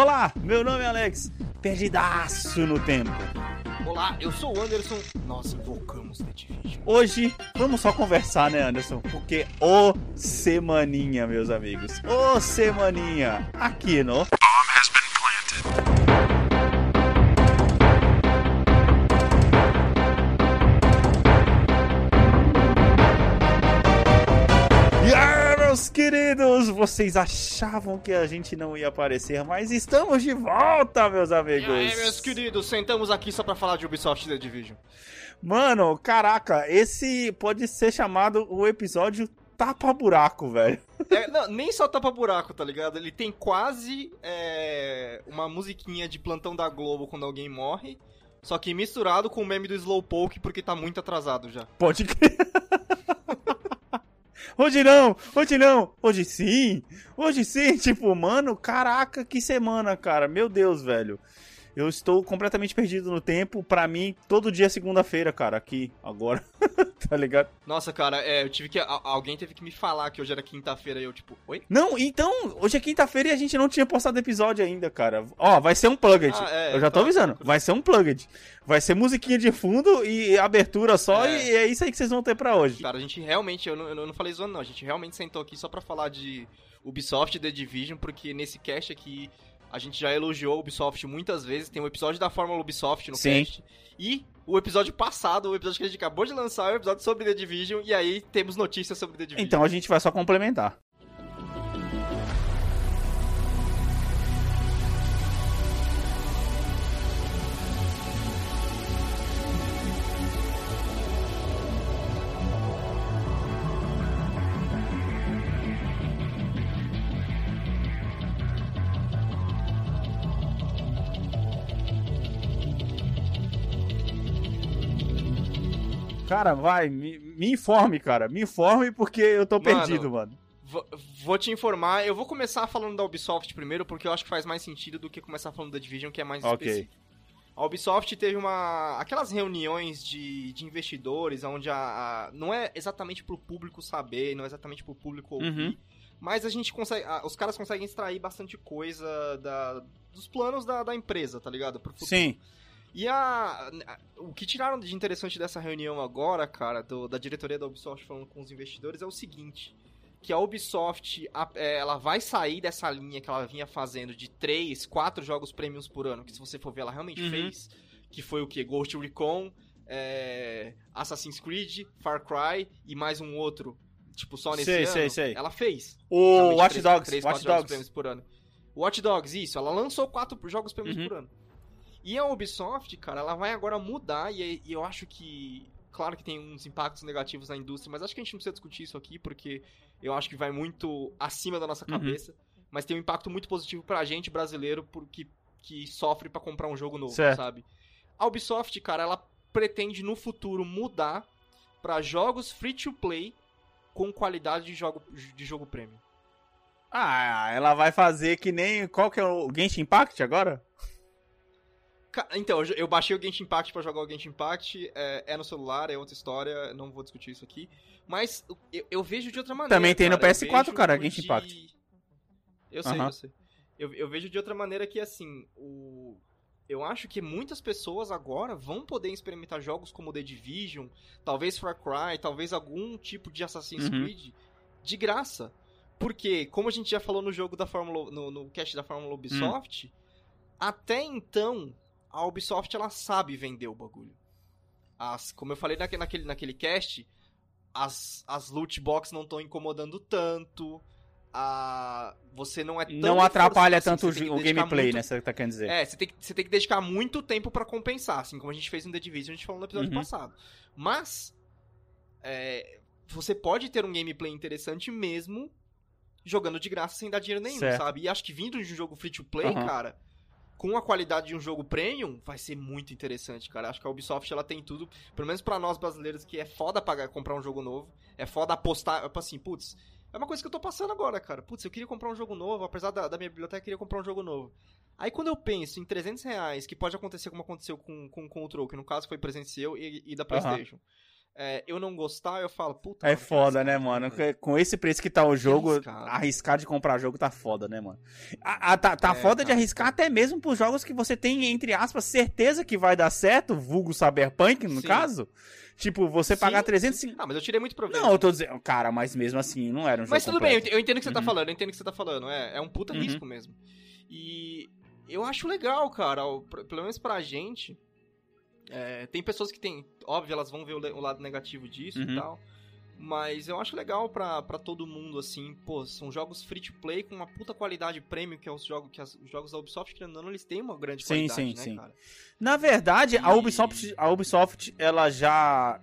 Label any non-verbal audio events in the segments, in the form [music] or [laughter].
Olá, meu nome é Alex, perdidaço no tempo. Olá, eu sou o Anderson. Nós invocamos The Division. Hoje vamos só conversar, né, Anderson? Porque ô semaninha, meus amigos. Ô semaninha, aqui no meus queridos, vocês achavam que a gente não ia aparecer, mas estamos de volta, meus E amigos. aí, meus queridos, sentamos aqui só pra falar de Ubisoft The Division. Mano, caraca, esse pode ser chamado o episódio tapa-buraco, velho. [laughs] É, não, nem só tapa buraco, tá ligado? Ele tem quase é, uma musiquinha de plantão da Globo quando alguém morre, só que misturado com o meme do Slowpoke porque tá muito atrasado já. Pode crer. [laughs] Hoje não, hoje não, hoje sim, hoje sim, [laughs] tipo, mano, caraca, que semana, cara, meu Deus, velho. Eu estou completamente perdido no tempo, pra mim, todo dia é segunda-feira, cara, aqui, agora, [laughs] tá ligado? Nossa, cara, é, eu tive que. alguém teve que me falar que hoje era quinta-feira e eu, tipo, oi? Não, então, hoje é quinta-feira e a gente não tinha postado episódio ainda, cara. Ó, vai ser um plugged. Ah, é, eu já tô tá. avisando. Vai ser um plugged. Vai ser musiquinha de fundo e abertura só É. e é isso aí que vocês vão ter pra hoje. Cara, a gente realmente, eu não, eu não falei zoando não, a gente realmente sentou aqui só pra falar de Ubisoft The Division, porque nesse cast aqui a gente já elogiou a Ubisoft muitas vezes, tem um episódio da Fórmula Ubisoft no Sim. cast. E o episódio passado, o episódio que a gente acabou de lançar, é o episódio sobre The Division, e aí temos notícias sobre The Division. Então a gente vai só complementar. Cara, vai, me, me informe, cara. Me informe porque eu tô Mano, perdido, mano. Vou- te informar, eu vou começar falando da Ubisoft primeiro, porque eu acho que faz mais sentido do que começar falando da Division, que é mais Ok. específico. A Ubisoft teve uma. aquelas reuniões de, de investidores, onde a, a- não é exatamente pro público saber, não é exatamente pro público ouvir, Uhum. mas a gente consegue. a- os caras conseguem extrair bastante coisa da, dos planos da, da empresa, tá ligado? Pro futuro. Sim. E a, a- o que tiraram de interessante dessa reunião agora, cara, do- da diretoria da Ubisoft falando com os investidores é o seguinte, que a Ubisoft, a- é, ela vai sair dessa linha que ela vinha fazendo de 3, 4 jogos premiums por ano, que se você for ver, ela realmente Uhum. fez, que foi o que? Ghost Recon, é, Assassin's Creed, Far Cry e mais um outro, tipo, só nesse Sei, ano. sei, sei. Ela fez. O Watch três- Dogs, três, Watch quatro jogos Dogs. por ano. Watch Dogs, isso. Ela lançou quatro jogos prêmios Uhum. por ano. E a Ubisoft, cara, ela vai agora mudar e, e eu acho que... Claro que tem uns impactos negativos na indústria, mas acho que a gente não precisa discutir isso aqui, porque eu acho que vai muito acima da nossa Uhum. cabeça. Mas tem um impacto muito positivo pra gente, brasileiro, porque, que sofre pra comprar um jogo novo, Certo. sabe? A Ubisoft, cara, ela pretende no futuro mudar pra jogos free-to-play com qualidade de jogo, de jogo premium. Ah, ela vai fazer que nem. Qual que é o Genshin Impact agora? Então, eu- baixei o Genshin Impact pra jogar o Genshin Impact, é, é no celular, é outra história, não vou discutir isso aqui. Mas eu, eu vejo de outra maneira. Também tem no cara, eu PS4, vejo cara, de- Genshin Impact. Eu sei, Aham. eu sei. Eu, eu vejo de outra maneira que, assim, o... eu acho que muitas pessoas agora vão poder experimentar jogos como The Division, talvez Far Cry, talvez algum tipo de Assassin's Uhum. Creed, de graça. Porque, como a gente já falou no jogo da Fórmula, no, no cast da Fórmula Ubisoft, até então, a Ubisoft ela sabe vender o bagulho. As, como eu falei naque- naquele, naquele cast, as, as loot box não estão incomodando tanto. A, você não é tão Não atrapalha assim, tanto o, gameplay, muito- né? Você tá querendo dizer. É, você tem, que, você tem que dedicar muito tempo pra compensar, assim como a gente fez no The Division, a gente falou no episódio Uhum. passado. Mas, é, você pode ter um gameplay interessante mesmo jogando de graça sem dar dinheiro nenhum, Certo. sabe? E acho que vindo de um jogo free to play, Aham. cara, com a qualidade de um jogo premium, vai ser muito interessante, cara. Acho que a Ubisoft ela tem tudo, pelo menos pra nós brasileiros, que é foda pagar, comprar um jogo novo, é foda apostar, tipo assim, putz, é uma coisa que eu tô passando agora, cara. Putz, eu queria comprar um jogo novo, apesar da, da minha biblioteca, eu queria comprar um jogo novo. Aí quando eu penso em 300 reais, que pode acontecer como aconteceu com, com o Control, que no caso foi presencial e, e da. Playstation. É, eu não gostar, eu falo, puta. É mano, foda, né, mano? Com esse preço que tá o jogo, arriscado. arriscar de comprar jogo tá foda, né, mano? A- a- tá tá É, foda de cara, arriscar até mesmo pros jogos que você tem, entre aspas, certeza que vai dar certo, vulgo Cyberpunk, no Sim. caso. Tipo, você pagar Sim, 350. Ah, mas eu tirei muito proveito. Não, eu tô dizendo, cara, mas mesmo assim, não era um jogo Mas tudo bem, eu completo. ent- eu entendo o que você tá Uhum. falando, eu entendo o que você tá falando. É, é um puta Uhum. risco mesmo. E eu acho legal, cara, pelo menos pra gente. É, tem pessoas que tem, óbvio, elas vão ver o, o lado negativo disso Uhum. e tal. Mas eu acho legal pra, pra todo mundo, assim, pô, são jogos free to play com uma puta qualidade premium, que é os jogos que as- os jogos da Ubisoft, querendo ou não, eles têm uma grande Sim, qualidade, sim, né, sim. cara? Na verdade, a E- Ubisoft, a Ubisoft, ela já.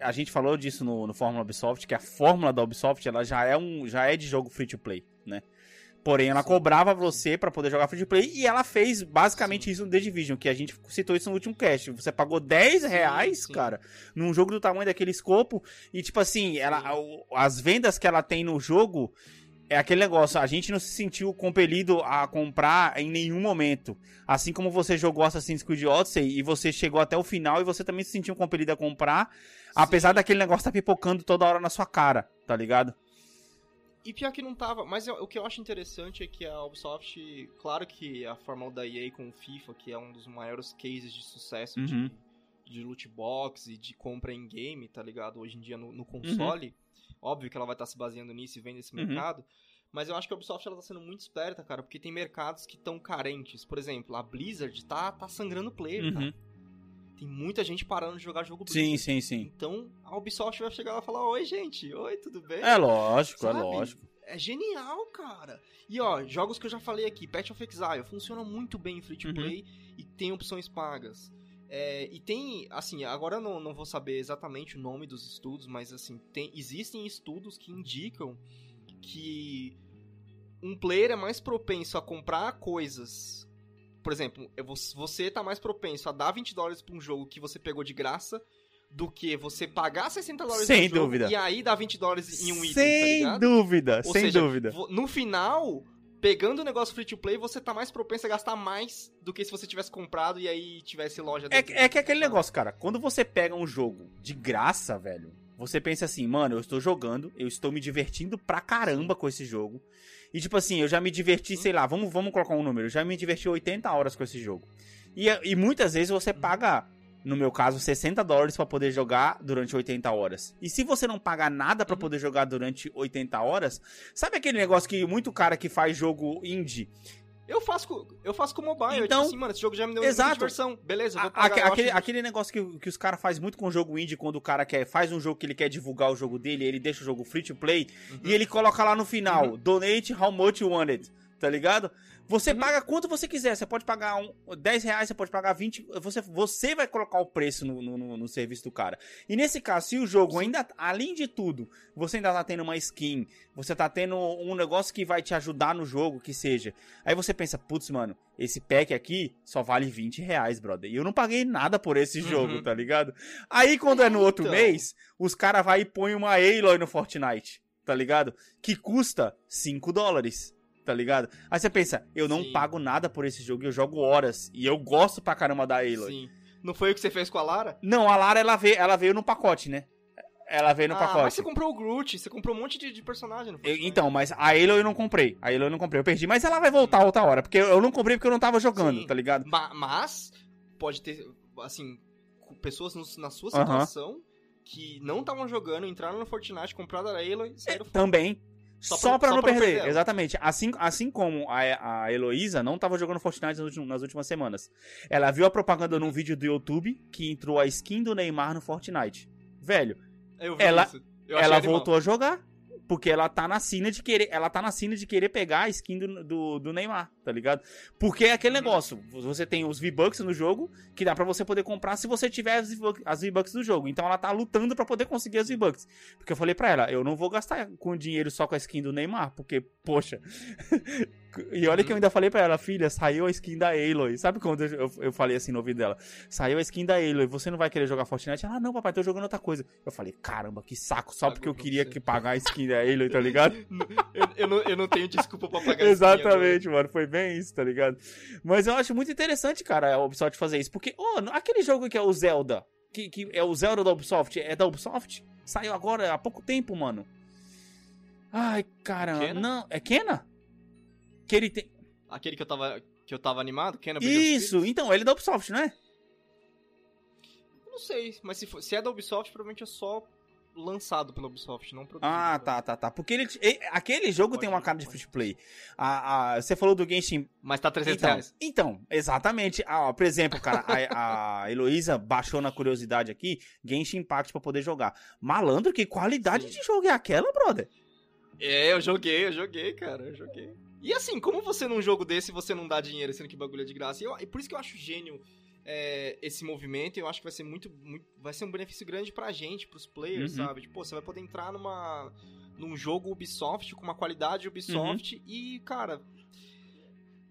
A gente falou disso no, no Fórmula Ubisoft, que a fórmula da Ubisoft ela já é um já é de jogo free to play, né? Porém, ela Sim. cobrava você pra poder jogar free to play e ela fez basicamente isso no The Division, que a gente citou isso no último cast. Você pagou 10 Sim, reais, sim. cara, num jogo do tamanho daquele escopo e, tipo assim, ela, as vendas que ela tem no jogo é aquele negócio, a gente não se sentiu compelido a comprar em nenhum momento. Assim como você jogou Assassin's Creed Odyssey e você chegou até o final e você também se sentiu compelido a comprar, apesar Sim. daquele negócio tá pipocando toda hora na sua cara, tá ligado? E pior que não tava, mas eu- o que eu acho interessante é que a Ubisoft, claro que a fórmula da EA com o FIFA, que é um dos maiores cases de sucesso Uhum. de, de loot box e de compra em game, tá ligado? Hoje em dia no, no console, óbvio que ela vai estar se baseando nisso e vendo esse Uhum. mercado, mas eu acho que a Ubisoft ela tá sendo muito esperta, cara, porque tem mercados que estão carentes. Por exemplo, a Blizzard tá, tá sangrando player, Uhum. cara. Tem muita gente parando de jogar jogo Sim, Blizzard. sim, sim. Então a Ubisoft vai chegar lá e falar: Oi, gente, oi, tudo bem? É lógico, é Sabe? lógico. É genial, cara. E ó, jogos que eu já falei aqui, Path of Exile, funciona muito bem em free to Uhum. play e tem opções pagas. É, e tem, assim, agora eu não, não vou saber exatamente o nome dos estudos, mas assim, tem, existem estudos que indicam que um player é mais propenso a comprar coisas. Por exemplo, você tá mais propenso a dar 20 dólares pra um jogo que você pegou de graça do que você pagar 60 dólares Sem jogo dúvida. e aí dar 20 dólares em um item, tá sem ligado? dúvida, Ou sem seja, dúvida. no final, pegando o negócio free to play, você tá mais propenso a gastar mais do que se você tivesse comprado e aí tivesse loja É, dentro. é que aquele sabe? negócio, cara, quando você pega um jogo de graça, velho, você pensa assim, mano, eu estou jogando, eu estou me divertindo pra caramba com esse jogo. E tipo assim, eu já me diverti, sei lá, vamos, vamos colocar um número, eu já me diverti 80 horas com esse jogo. E, e muitas vezes você paga, no meu caso, 60 dólares pra poder jogar durante 80 horas. E se você não pagar nada pra Uhum. poder jogar durante 80 horas, sabe aquele negócio que muito cara que faz jogo indie Eu faço, com- eu faço com mobile. eu, Então- tipo assim, mano, esse jogo já me deu Exato. diversão. Beleza, eu vou A- pagar. eu acho aquele, aquele negócio que, que os caras fazem muito com o jogo indie, quando o cara quer, faz um jogo que ele quer divulgar o jogo dele, ele deixa o jogo free to play Uhum. e ele coloca lá no final, donate how much you want it, tá ligado? Você Uhum. paga quanto você quiser, você pode pagar um, 10 reais, você pode pagar 20, você, você vai colocar o preço no, no, no- serviço do cara. E nesse caso, se o jogo ainda, além de tudo, você ainda tá tendo uma skin, você tá tendo um negócio que vai te ajudar no jogo, que seja. Aí você pensa, putz, mano, esse pack aqui só vale 20 reais, brother. E eu não paguei nada por esse Uhum. jogo, tá ligado? Aí quando é no outro Então. mês, os caras vai e põem uma Aloy no Fortnite, tá ligado? Que custa 5 dólares. Tá ligado? Aí você pensa, eu não Sim. pago nada por esse jogo, eu jogo horas. E eu gosto pra caramba da Aloy. Sim. Não foi o que você fez com a Lara? Não, a Lara ela veio, ela veio no pacote, né? Ela veio no ah, pacote. mas você comprou o Groot, você comprou um monte de, de personagem no Eu- Fortnite. então, mas a Aloy eu não comprei. A Aloy eu não comprei, eu perdi. Mas ela vai voltar outra hora, porque eu não comprei porque eu não tava jogando, Sim. tá ligado? Ma- Mas, pode ter, assim, pessoas no- na sua situação que não estavam jogando, entraram no Fortnite, compraram a Aloy e saíram fora. Também. Só, Só pra, não pra não perder, perder exatamente. Assim, assim como a, a Heloísa não tava jogando Fortnite nas últimas, nas últimas semanas. Ela viu a propaganda num vídeo do YouTube que entrou a skin do Neymar no Fortnite. Velho, ela- ela animal. voltou a jogar. Porque ela tá na sina de querer. Ela tá na sina de querer pegar a skin do, do, do Neymar, tá ligado? Porque é aquele Uhum. negócio. Você tem os V-Bucks no jogo, que dá pra você poder comprar se você tiver as V-Bucks- do jogo. Então ela tá lutando pra poder conseguir as V-Bucks. Porque eu falei pra ela, eu não vou gastar com dinheiro só com a skin do Neymar, porque, poxa. [laughs] e olha que eu ainda falei pra ela, filha, saiu a skin da Aloy. Sabe quando eu, eu, falei assim no ouvido dela? Saiu a skin da Aloy, você não vai querer jogar Fortnite? Ela, ah, não, papai, tô jogando outra coisa. Eu falei, caramba, que saco, só porque eu queria que pagar a skin da Aloy, tá ligado? [laughs] Eu, eu não, eu não tenho desculpa pra pagar dinheiro. Exatamente, mano. Foi bem isso, tá ligado? Mas eu acho muito interessante, cara, a Ubisoft fazer isso. Porque, ô, aquele jogo que é o Zelda, que, que é o Zelda da Ubisoft, é da Ubisoft? Saiu agora há pouco tempo, mano. Ai, caramba. Kena? Não, é Kena? Que ele tem. Aquele que eu tava, que eu tava animado, Kena Isso, então, ele é da Ubisoft, não é? Não sei, mas se, for- se é da Ubisoft, provavelmente é só lançado pela Ubisoft, não produzido. Ah, tá, tá, tá. Porque ele, e- aquele jogo Pode tem uma cara de free to play. A, a- você falou do Genshin. Mas tá 300 Então, reais. então, exatamente. Ah, por exemplo, cara, a, a [laughs] Heloísa baixou na curiosidade aqui Genshin Impact pra poder jogar. Malandro, que qualidade Sim. de jogo é aquela, brother? É, eu joguei, eu joguei, cara, eu joguei. E assim, como você num jogo desse você não dá dinheiro sendo que bagulho é de graça? E, eu- e por isso que eu acho gênio é, esse movimento, eu acho que vai ser muito, muito- vai ser um benefício grande pra gente, pros players, Uhum. sabe? Tipo, você vai poder entrar numa num jogo Ubisoft com uma qualidade Ubisoft Uhum. e, cara,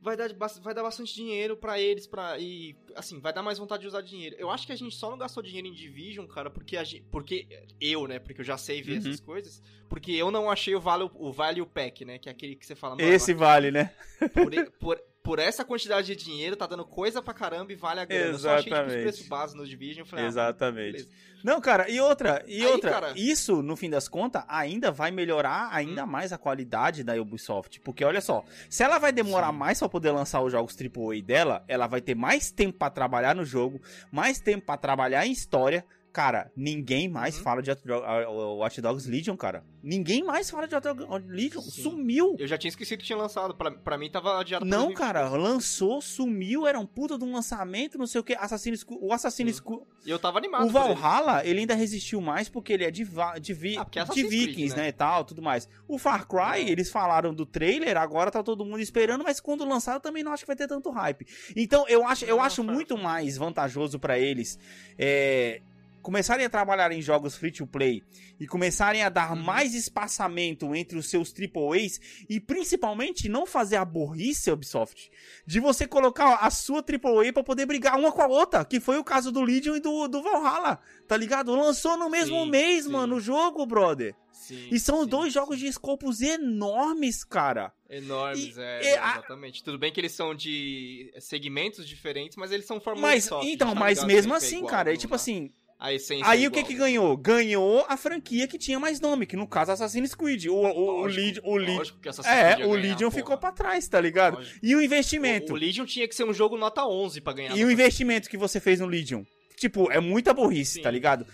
vai dar, vai dar bastante dinheiro pra eles para e assim, vai dar mais vontade de usar dinheiro. Eu acho que a gente só não gastou dinheiro em Division, cara, porque a gente, porque eu, né, porque eu já sei ver Uhum. essas coisas, porque eu não achei o value, o value pack, né, que é aquele que você fala, Esse vale, né? por, por, por essa quantidade de dinheiro tá dando coisa pra caramba e vale a grana. Eu só achei tipo, os Exatamente. preços base no Division, falei, ah, Exatamente. beleza. Não, cara, e outra, e Aí, outra, cara- isso, no fim das contas, ainda vai melhorar ainda Hum. mais a qualidade da Ubisoft. Porque, olha só, se ela vai demorar Sim. mais pra poder lançar os jogos AAA dela, ela vai ter mais tempo pra trabalhar no jogo, mais tempo pra trabalhar em história. Cara, ninguém mais Uhum. fala de Watch Dogs Legion, cara. Ninguém mais fala de Watch Dogs Legion. Sim. Sumiu. Eu já tinha esquecido que tinha lançado, pra, pra mim tava adiado Não, 2022. cara, lançou, sumiu, era um puta de um lançamento, não sei o que. Assassin's Creed- o Assassin's Sim. Creed. E eu tava animado O por ele. Valhalla, ele ainda resistiu mais porque ele é de, de, vi- Ah, é de Assassin's Creed, vikings, né? né, e tal, tudo mais. O Far Cry, É. eles falaram do trailer, agora tá todo mundo esperando, mas quando lançar eu também não acho que vai ter tanto hype. Então, eu acho, eu Não, acho Far- muito mais vantajoso pra eles é, começarem a trabalhar em jogos free to play e começarem a dar Uhum. mais espaçamento entre os seus AAAs e principalmente não fazer a burrice, Ubisoft, de você colocar a sua AAA pra poder brigar uma com a outra, que foi o caso do Legion e do, do Valhalla, tá ligado? Lançou no mesmo Sim, mês, sim. mano, o jogo, brother. Sim, E são sim, dois jogos de escopos enormes, cara. Enormes, E- é, a- exatamente. Tudo bem que eles são de segmentos diferentes, mas eles são Fórmula Mas, Ubisoft, então, tá mas mesmo Que é assim, igual, cara, é tipo assim, A essência Aí é o que que ganhou? Ganhou a franquia que tinha mais nome, que no caso Assassin's Creed. O, o, o, Lógico, o Legion, lógico que Assassin's é, o Legion ficou pra trás, tá ligado? Lógico. E o O, investimento? o Legion tinha que ser um jogo nota 11 pra ganhar. e o investimento que você fez no Legion? Tipo, é muita burrice, Sim. tá ligado?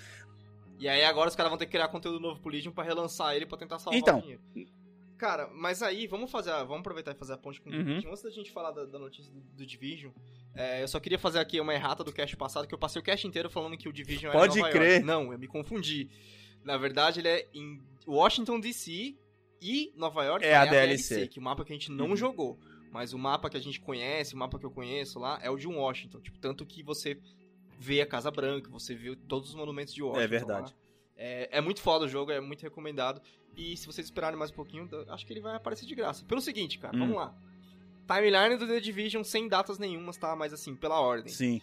E aí agora os caras vão ter que criar conteúdo novo pro Legion pra relançar ele pra tentar salvar Então. o dinheiro. Cara, mas aí, vamos fazer a- vamos aproveitar e fazer a ponte com o Uhum. Division. Antes da gente falar da, da notícia do, do Division, é, eu só queria fazer aqui uma errata do cast passado, que eu passei o cast inteiro falando que o Division era em Pode Nova crer. York. Não, eu me confundi. Na verdade, ele é em Washington, D.C. e Nova York É a DLC. que é o mapa que a gente não Uhum. jogou. Mas o mapa que a gente conhece, o mapa que eu conheço lá, é o de Washington. Tipo, tanto que você vê a Casa Branca, você vê todos os monumentos de Washington. verdade. lá. É, é muito foda o jogo, é muito recomendado. E se vocês esperarem mais um pouquinho, acho que ele vai aparecer de graça. Pelo seguinte, cara, Hum. vamos lá. Timeline do The Division sem datas nenhumas, tá? Mas assim, pela ordem. Sim.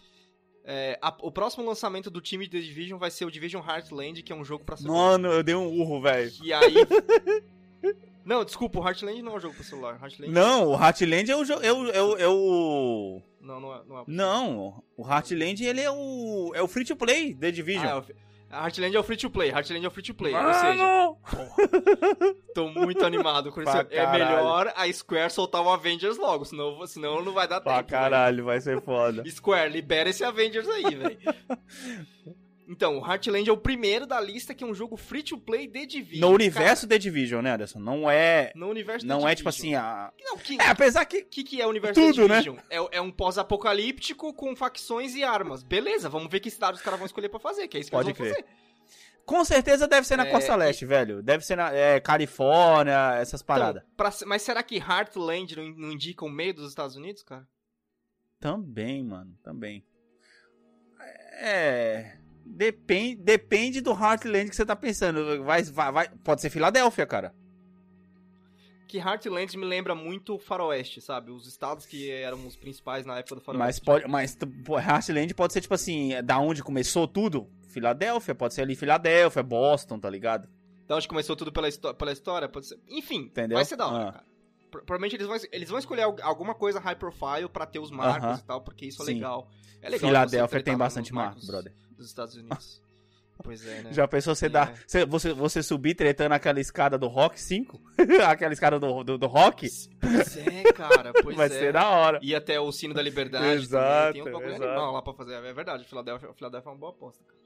É, a- o próximo lançamento do time The Division vai ser o Division Heartland, que é um jogo pra celular. Mano, eu dei um urro, velho. E aí. [laughs] não, desculpa, o Heartland não é um jogo pra celular. Heartland Não, o Heartland é o jogo. É o, é o, é o- Não, não é. Não, é Não, o Heartland ele é o. É o free to play The Division. Ah, é o- Heartland é o free to play. Heartland é o free to play. Ou seja, Mano! tô muito animado com [laughs] isso. Pra É melhor a Square soltar o Avengers logo, senão, senão não vai dar Pra tempo. caralho, vai ser foda. Square, libera esse Avengers aí, velho. [laughs] Então, o Heartland é o primeiro da lista que é um jogo free to play de Division. No universo The Division, né, Anderson? Não é. Cara, no universo Não The é tipo assim, a. Não, que, É, apesar que. O que, que é o universo Tudo, da né? Division? É, é um pós-apocalíptico com facções e armas. Beleza, vamos ver que cidade os caras vão escolher pra fazer, que é isso que Pode eles vão crer. fazer. Com certeza deve ser na É, Costa Leste, velho. Deve ser na é, Califórnia, essas paradas. Então, pra- mas será que Heartland não, não indica o meio dos Estados Unidos, cara? Também, mano, também. É. Depende, depende do Heartland que você tá pensando. Vai, vai, vai- pode ser Filadélfia, cara. Que Heartland me lembra muito o Faroeste, sabe? Os estados que eram os principais na época do Mas Faroeste. pode, mas t- pô, Heartland pode ser tipo assim, é da onde começou tudo? Filadélfia, pode ser ali Filadélfia, Boston, tá ligado? Da onde começou tudo pela, pela história, pode ser... Enfim, Entendeu? vai ser da hora, Ah. cara. Pro- Provavelmente eles vão, eles vão escolher al- alguma coisa high profile pra ter os marcos Aham. e tal, porque isso é Sim. legal. É legal Filadélfia tem bastante marcos marco, brother. Dos Estados Unidos. [laughs] Pois é, né? Já pensou você É. dar. Você, você, subir tretando aquela escada do Rock 5? [laughs] aquela escada do, do, do Rock? Pois é, cara, pois Vai é. ser da hora. E até o sino da liberdade Exato, também. Tem um bagulho exato. animal lá pra fazer. É verdade, o Philadelphia, o Philadelphia é uma boa aposta, cara.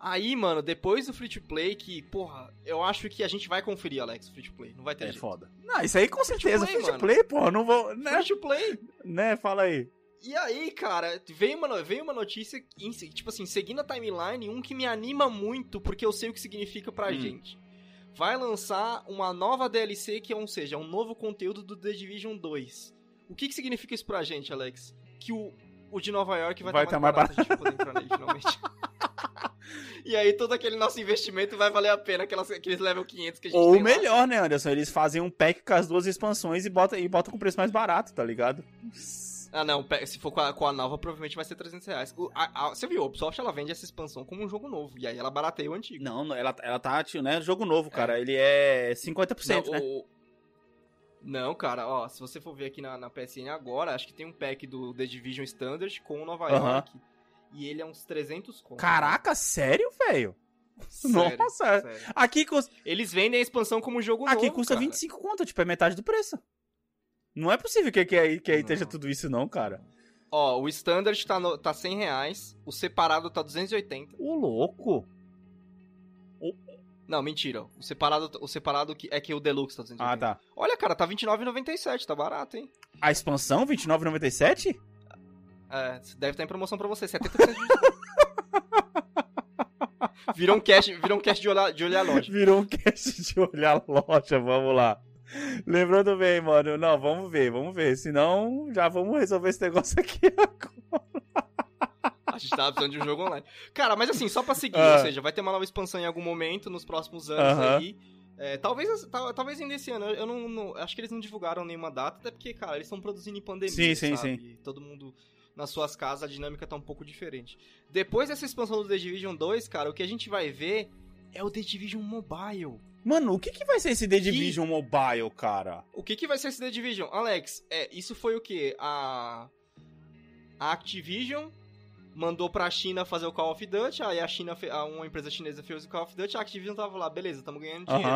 Aí, mano, depois do free to play, que, porra, eu acho que a gente vai conferir, Alex, o free to play. Não vai ter É jeito. foda. Não, isso aí com certeza. play, Free to play, pô. Não vou. Né? Free to play. né? Fala aí. E aí, cara, veio uma, veio uma notícia, tipo assim, seguindo a timeline, um que me anima muito, porque eu sei o que significa pra Hum. gente. Vai lançar uma nova DLC, que é, ou seja, um novo conteúdo do The Division 2. O que que significa isso pra gente, Alex? Que o, o de Nova York vai Vai estar tá mais mais barato, a gente vai poder entrar nele, finalmente. [laughs] e aí todo aquele nosso investimento vai valer a pena, aquelas, aqueles level 500 que a gente Ou tem lá. melhor, né, Anderson? Eles fazem um pack com as duas expansões e botam e bota com preço mais barato, tá ligado? Ah, não, se for com a, com a nova, provavelmente vai ser 300 reais. O- a- a- você viu, a Ubisoft ela vende essa expansão como um jogo novo, e aí ela barateia o antigo. Não, ela, ela tá, tio, né? Jogo novo, cara. Ele é 50%, não, né? o- não, cara, ó, se você for ver aqui na, na PSN agora, acho que tem um pack do The Division Standard com o Nova Aham. York, e ele é uns 300 conto. Caraca, sério, velho? Nossa. sério. Aqui custa, Eles vendem a expansão como jogo aqui novo, custa cara. 25 conto, tipo, é metade do preço. Não é possível que, que aí, que aí esteja tudo isso, não, cara. Ó, o Standard tá, no, tá 100 reais, o separado tá 280. Ô, louco. Não, mentira, o separado, o separado que, é que o Deluxe tá 280. Ah, tá. Olha, cara, tá 29,97, tá barato, hein? A expansão, 29,97? É, deve estar em promoção pra você, 70% de. [laughs] Virou um cast, virou um cast de olhar, de olhar a loja. Virou um cast de olhar a loja, vamos lá. [laughs] Lembrando bem, mano. Não, vamos ver, vamos ver. Senão, já vamos resolver esse negócio aqui [laughs] A gente tava precisando de um jogo online. Cara, mas assim, só pra seguir, Ah. ou seja, vai ter uma nova expansão em algum momento nos próximos anos Aham. aí. É, talvez, tal- talvez ainda esse ano. Eu não, não- Acho que eles não divulgaram nenhuma data, até porque, cara, eles estão produzindo em pandemia. Sim, sim, sabe? E Todo mundo nas suas casas, a dinâmica tá um pouco diferente. Depois dessa expansão do The Division 2, cara, o que a gente vai ver é o The Division Mobile. Mano, o que, que vai ser esse The Division Mobile, cara? O que, que vai ser esse The Division? Alex, é, isso foi o que? A, a Activision mandou pra China fazer o Call of Duty, aí a China, uma empresa chinesa fez o Call of Duty, a Activision tava lá, beleza, tamo ganhando dinheiro.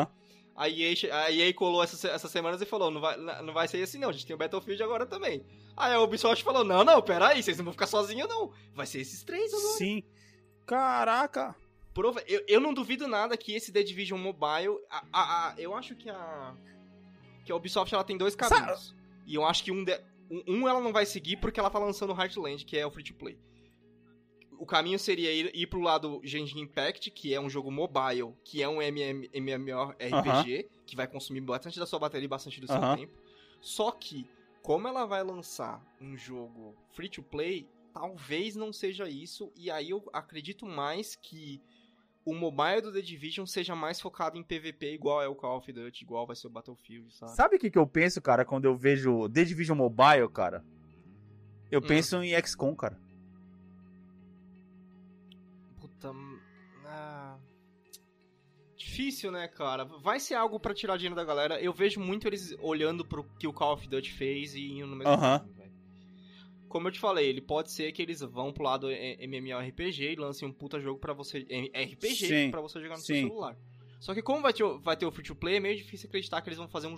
A, EA, che- a EA colou essas, essas semanas e falou, não vai, não vai ser assim não, a gente tem o Battlefield agora também. Aí a Ubisoft falou, não, não, pera aí, vocês não vão ficar sozinhos não, vai ser esses três agora. Sim. Caraca. Prova- Eu, eu não duvido nada que esse The Division Mobile. a- a- a- eu acho que a. Que a Ubisoft ela tem dois caminhos. E eu acho que um, de- um, um ela não vai seguir porque ela tá lançando o Heartland, que é o free to play. O caminho seria ir, ir pro lado Genshin Impact, que é um jogo mobile, que é um MM, MMORPG, que vai consumir bastante da sua bateria e bastante do seu Aham. tempo. Só que, como ela vai lançar um jogo free to play, talvez não seja isso. E aí eu acredito mais que o mobile do The Division seja mais focado em PVP, igual é o Call of Duty, igual vai ser o Battlefield, sabe? Sabe o que, que eu penso, cara, quando eu vejo The Division Mobile, cara? Eu Hum. penso em XCOM, cara. Puta. ah, Difícil, né, cara? Vai ser algo pra tirar dinheiro da galera. Eu vejo muito eles olhando pro que o Call of Duty fez e indo no mesmo Aham. caminho, velho. Como eu te falei, ele pode ser que eles vão pro lado eh, MMORPG e lancem um puta jogo pra você. eh, RPG pra você jogar no sim. seu celular. Só que como vai ter, o- vai ter o free to play, é meio difícil acreditar que eles vão fazer um.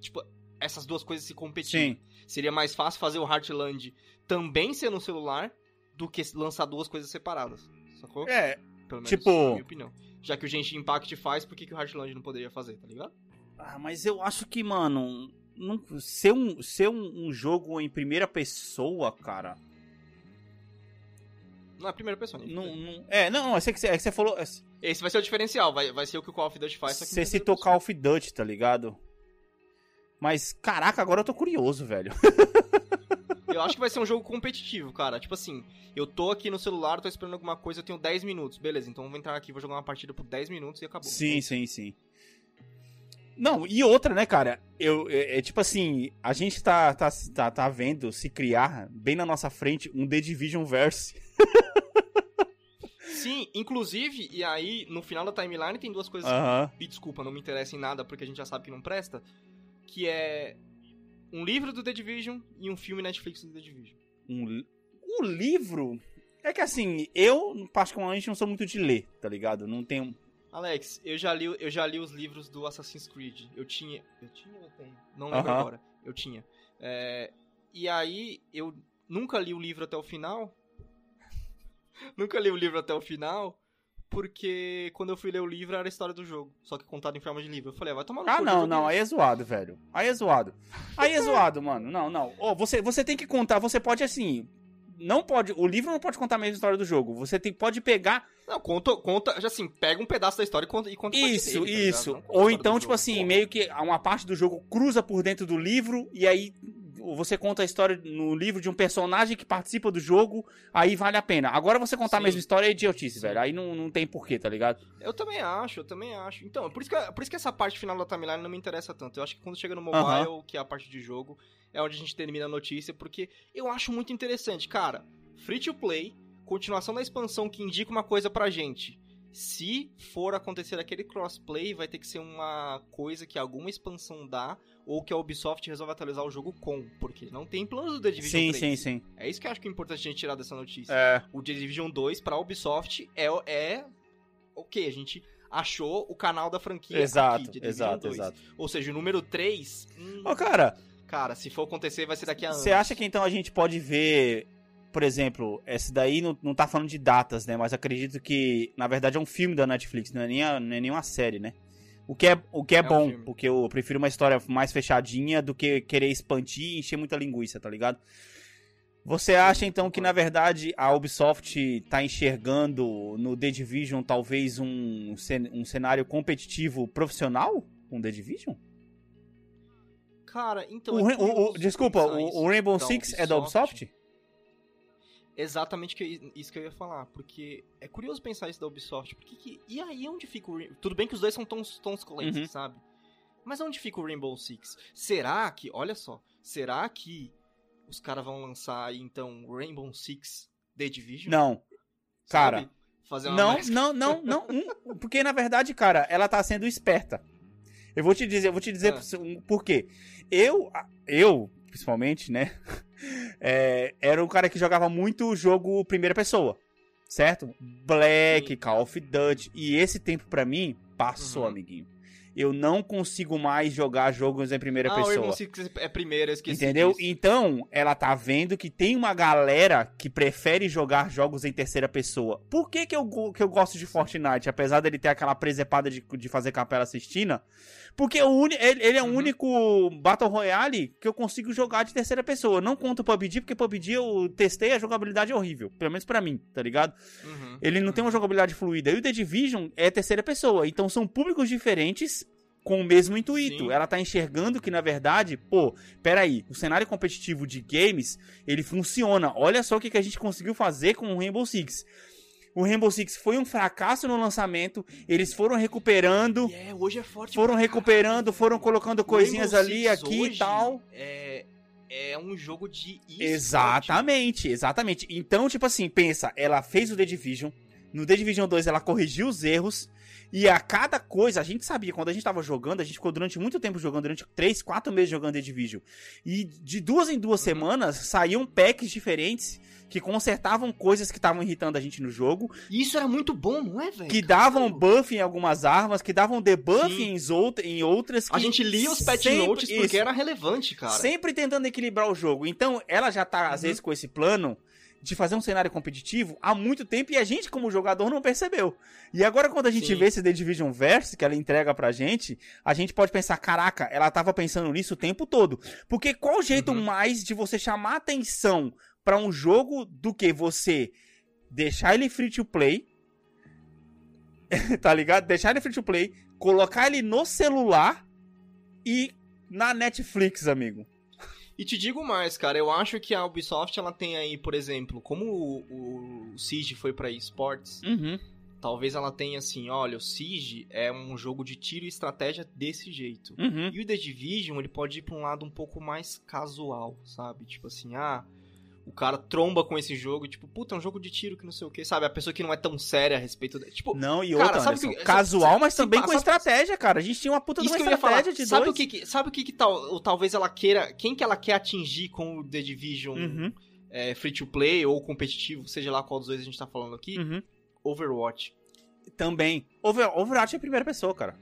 Tipo, essas duas coisas se competindo. Sim. Seria mais fácil fazer o Heartland também ser no celular do que lançar duas coisas separadas. Sacou? É, Pelo menos, tipo- na minha opinião. Já que o Genshin Impact faz, por que, que o Heartland não poderia fazer, tá ligado? Ah, mas eu acho que, mano, não, ser, um, ser um, um jogo em primeira pessoa, cara. Não é a primeira pessoa, né? Não, não- é, não, é que você, é que você falou. Esse vai ser o diferencial, vai, vai ser o que o Call of Duty faz, Você citou. Call of Duty, tá ligado? Mas, caraca, agora eu tô curioso, velho. [laughs] Eu acho que vai ser um jogo competitivo, cara. Tipo assim, eu tô aqui no celular, tô esperando alguma coisa, eu tenho 10 minutos. Beleza, então eu vou entrar aqui, vou jogar uma partida por 10 minutos e acabou. Sim, sim, sim. Não, e outra, né, cara? Eu, é, é tipo assim, a gente tá, tá, tá, tá vendo se criar bem na nossa frente um The Division Verse. [laughs] Sim, inclusive, e aí, no final da timeline tem duas coisas Aham. e desculpa, não me interessa em nada porque a gente já sabe que não presta, que é um livro do The Division e um filme Netflix do The Division. Um, um livro. É que assim, eu, particularmente, não sou muito de ler, tá ligado? Não tenho. Alex, eu já li, eu já li os livros do Assassin's Creed. Eu tinha. Eu tinha ou tenho? Não lembro agora. Eu tinha. É, e aí, eu nunca li o livro até o final. [laughs] nunca li o livro até o final. Porque quando eu fui ler o livro era a história do jogo. Só que contado em forma de livro. Eu falei, ah, vai tomar no Ah, não, não, aí é zoado, velho. Aí é zoado. Aí é zoado, mano. Não, não. Ô, você, você tem que contar, você pode assim. Não pode. O livro não pode contar a mesma história do jogo. Você tem, pode pegar. Não, conta, conta, já assim, pega um pedaço da história e conta, e conta Isso, dele, tá ligado? isso. A Ou então, tipo jogo, assim, meio que uma parte do jogo cruza por dentro do livro e aí você conta a história no livro de um personagem que participa do jogo, aí vale a pena. Agora você contar a Sim. mesma história é idiotice, velho. Aí não, não tem porquê, tá ligado? Eu também acho, eu também acho. Então, por isso que, por isso que essa parte final da timeline não me interessa tanto. Eu acho que quando chega no mobile, que é a parte de jogo, é onde a gente termina a notícia, porque eu acho muito interessante. Cara, free to play, continuação da expansão que indica uma coisa pra gente. Se for acontecer aquele crossplay, vai ter que ser uma coisa que alguma expansão dá, ou que a Ubisoft resolve atualizar o jogo com, porque não tem plano do The Division Sim, 3. sim, sim. É isso que eu acho que é importante a gente tirar dessa notícia É. o The Division 2 pra Ubisoft é, é ok, a gente achou o canal da franquia Exato, aqui, The Division exato, 2. exato. Ou seja, o número 3, hum, Ô, cara, cara, se for acontecer vai ser daqui a anos. Você acha que então a gente pode ver, por exemplo, esse daí não, não tá falando de datas, né? Mas acredito que, na verdade, é um filme da Netflix, não é, nem a- não é nenhuma série, né? O que é, o que é, É um bom, filme. porque eu prefiro uma história mais fechadinha do que querer expandir e encher muita linguiça, tá ligado? Você acha então que na verdade a Ubisoft tá enxergando no The Division talvez um, um cenário competitivo profissional com The Division? Cara, então. O é o- o- desculpa, o, Rainbow Six é da Ubisoft? Exatamente que- isso que eu ia falar, porque é curioso pensar isso da Ubisoft, porque que, e aí onde fica o Tudo bem que os dois são tons, tons Clancy, Uhum. sabe? Mas onde fica o Rainbow Six? Será que, olha só, será que os caras vão lançar então Rainbow Six The Division? Não. Sabe? cara, Fazer uma Não, mescla. não, não, não. hum, Porque na verdade, cara, ela tá sendo esperta. Eu vou te dizer, eu vou te dizer Ah. um por quê. Eu, eu, principalmente, né? É, era um cara que jogava muito jogo primeira pessoa. Certo? Black, Sim. Call of Duty. E esse tempo pra mim passou, Uhum. amiguinho. Eu não consigo mais jogar jogos em primeira ah, pessoa. Rainbow Six é primeiro, eu esqueci Entendeu? disso. Então, ela tá vendo que tem uma galera que prefere jogar jogos em terceira pessoa. Por que que eu, que eu gosto de Fortnite, apesar dele ter aquela presepada de, de fazer Capela Sistina? Porque o ele, ele é o Uhum. único Battle Royale que eu consigo jogar de terceira pessoa. Não conto o PUBG, porque PUBG eu testei, a jogabilidade é horrível. Pelo menos pra mim, tá ligado? Uhum. Ele não tem uma jogabilidade fluida. E o The Division é terceira pessoa. Então são públicos diferentes com o mesmo intuito. Sim. Ela tá enxergando que, na verdade, pô, peraí, o cenário competitivo de games, ele funciona. Olha só o que, que a gente conseguiu fazer com o Rainbow Six. O Rainbow Six foi um fracasso no lançamento, eles foram recuperando, é, hoje é forte foram recuperando, foram colocando coisinhas ali, aqui e tal. É, é um jogo de esporte. Exatamente, exatamente. Então, tipo assim, pensa, ela fez o The Division, no The Division 2 ela corrigiu os erros, e a cada coisa, a gente sabia, quando a gente tava jogando, a gente ficou durante muito tempo jogando, durante 3, 4 meses jogando The Division. E de duas em duas Uhum. semanas saíam packs diferentes que consertavam coisas que estavam irritando a gente no jogo, E isso era muito bom, não é, velho? que davam buff em algumas armas, que davam debuff em, outra- em outras. A gente lia os patch sempre- notes porque isso. era relevante, cara. Sempre tentando equilibrar o jogo. Então, ela já tá, às Uhum. vezes, com esse plano de fazer um cenário competitivo há muito tempo e a gente, como jogador, não percebeu. E agora, quando a gente Sim. vê esse The Division Verse que ela entrega pra gente, a gente pode pensar: caraca, ela tava pensando nisso o tempo todo. Porque qual jeito Uhum. mais de você chamar atenção pra um jogo do que você deixar ele free to play? [laughs] tá ligado? Deixar ele free to play, colocar ele no celular e na Netflix, amigo. E te digo mais, cara, eu acho que a Ubisoft ela tem aí, por exemplo, como o, o Siege foi pra esportes, Uhum. talvez ela tenha assim, olha, o Siege é um jogo de tiro e estratégia desse jeito. Uhum. E o The Division, ele pode ir pra um lado um pouco mais casual, sabe? Tipo assim, ah, o cara tromba com esse jogo, tipo, puta, é um jogo de tiro que não sei o que, sabe? A pessoa que não é tão séria a respeito. Da... Tipo, Não, e Cara, outra, sabe Anderson, que- casual, mas também com estratégia, cara. A gente tinha uma puta de uma estratégia de Sabe dois. o que, sabe o que, que tal, ou talvez ela queira, quem que ela quer atingir com o The Division Uhum. é, free to play ou competitivo, seja lá qual dos dois a gente tá falando aqui, Uhum. Overwatch. Também. Over, Overwatch é a primeira pessoa, cara.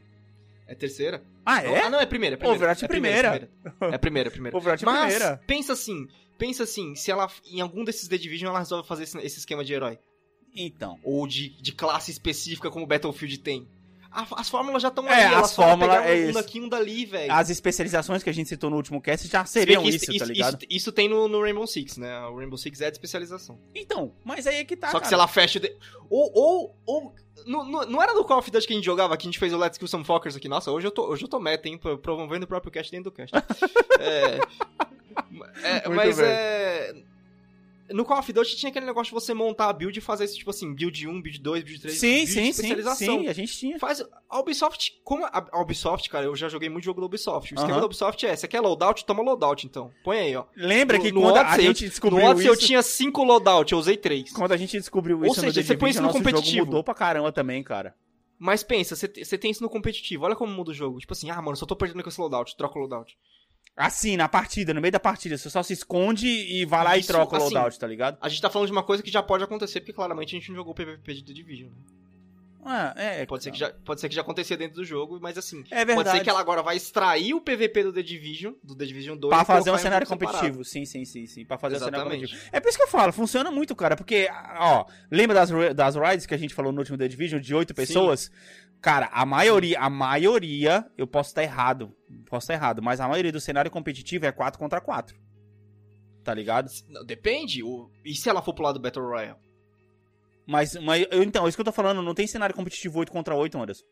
É terceira? Ah, é? Ah, não, é primeira. é primeira. Overwatch é primeira. É primeira, é primeira. É primeira. [laughs] Overwatch é a Mas, primeira. pensa assim, pensa assim, se ela, em algum desses The Division, ela resolve fazer esse, esse esquema de herói. Então. Ou de, de classe específica como o Battlefield tem. A- as fórmulas já estão É, elas as fórmulas, é um isso. daqui, um dali, velho. As especializações que a gente citou no último cast já seriam que isso, tá ligado? Isso, isso tem no, no Rainbow Six, né? O Rainbow Six é de especialização. Então, mas aí é que tá, Só que cara. se ela fecha. o de- Ou. ou, ou no, no- não era no Call of Duty que a gente jogava, que a gente fez o Let's Kill Some Fuckers aqui. Nossa, hoje eu tô, hoje eu tô meta, hein? pro- Promovendo o próprio cast dentro do cast. [laughs] é, é, [laughs] mas bem. é. No Call of Duty tinha aquele negócio de você montar a build e fazer esse tipo assim, build 1, build 2, build 3, Sim, build sim, sim, especialização. sim, a gente tinha. Faz. A Ubisoft, como a, a Ubisoft, cara, eu já joguei muito jogo da Ubisoft. O esquema Aham. da Ubisoft é: você quer loadout? Toma loadout então. Põe aí, ó. Lembra No- que no quando a Odyssey, gente No descobriu Odyssey eu isso... tinha 5 loadout, eu usei 3. Quando a gente descobriu Ou isso seja, no você põe isso no competitivo. mudou pra caramba também, cara. Mas pensa, você tem isso no competitivo, olha como muda o jogo. Tipo assim, ah, mano, só tô perdendo com esse loadout, troca o loadout. Assim, na partida, no meio da partida, você só se esconde e vai lá e Isso, troca o assim, loadout, tá ligado? A gente tá falando de uma coisa que já pode acontecer, porque claramente a gente não jogou o PVP de The Division. né? Ah, é. Pode ser, que já, pode ser que já acontecia dentro do jogo, mas assim, É verdade. pode ser que ela agora vai extrair o PVP do The Division, do The Division 2, Pra e fazer um cenário competitivo. Sim, sim, sim, sim. Pra fazer um cenário Exatamente. competitivo. É por isso que eu falo, funciona muito, cara. Porque, ó, lembra das, das rides que a gente falou no último The Division, de oito pessoas? Cara, a maioria, a maioria, eu posso estar errado. Posso estar errado, mas a maioria do cenário competitivo é 4 contra 4. Tá ligado? Não, Depende, o... e se ela for pro lado do Battle Royale? Mas, mas então, isso que eu tô falando, não tem cenário competitivo 8 contra 8, Anderson.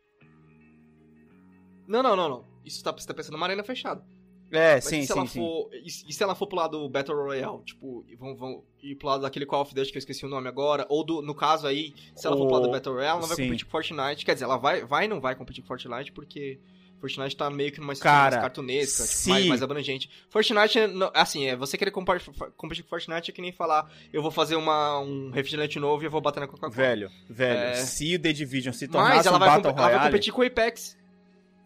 Não, não, não, não. Isso tá, você tá pensando numa arena fechada. É, Mas sim, e se sim, ela sim. for. E, se- e se ela for pro lado do Battle Royale? Tipo, vão, vão ir pro lado daquele Call of Duty que eu esqueci o nome agora. Ou do, no caso aí, se ela for pro lado do Battle Royale, ela não vai competir com Fortnite. Quer dizer, ela vai, vai e não vai competir com Fortnite porque. Fortnite tá meio que numa Cara, mais cartunesca, tipo, mais, mais abrangente. Fortnite, assim, é, você querer competir com Fortnite é que nem falar, eu vou fazer uma, um refrigerante novo e eu vou bater na Coca-Cola. Velho, velho, É. se o The Division se tornasse Mas ela um vai, Battle comp- ela vai Royale... competir com o Apex.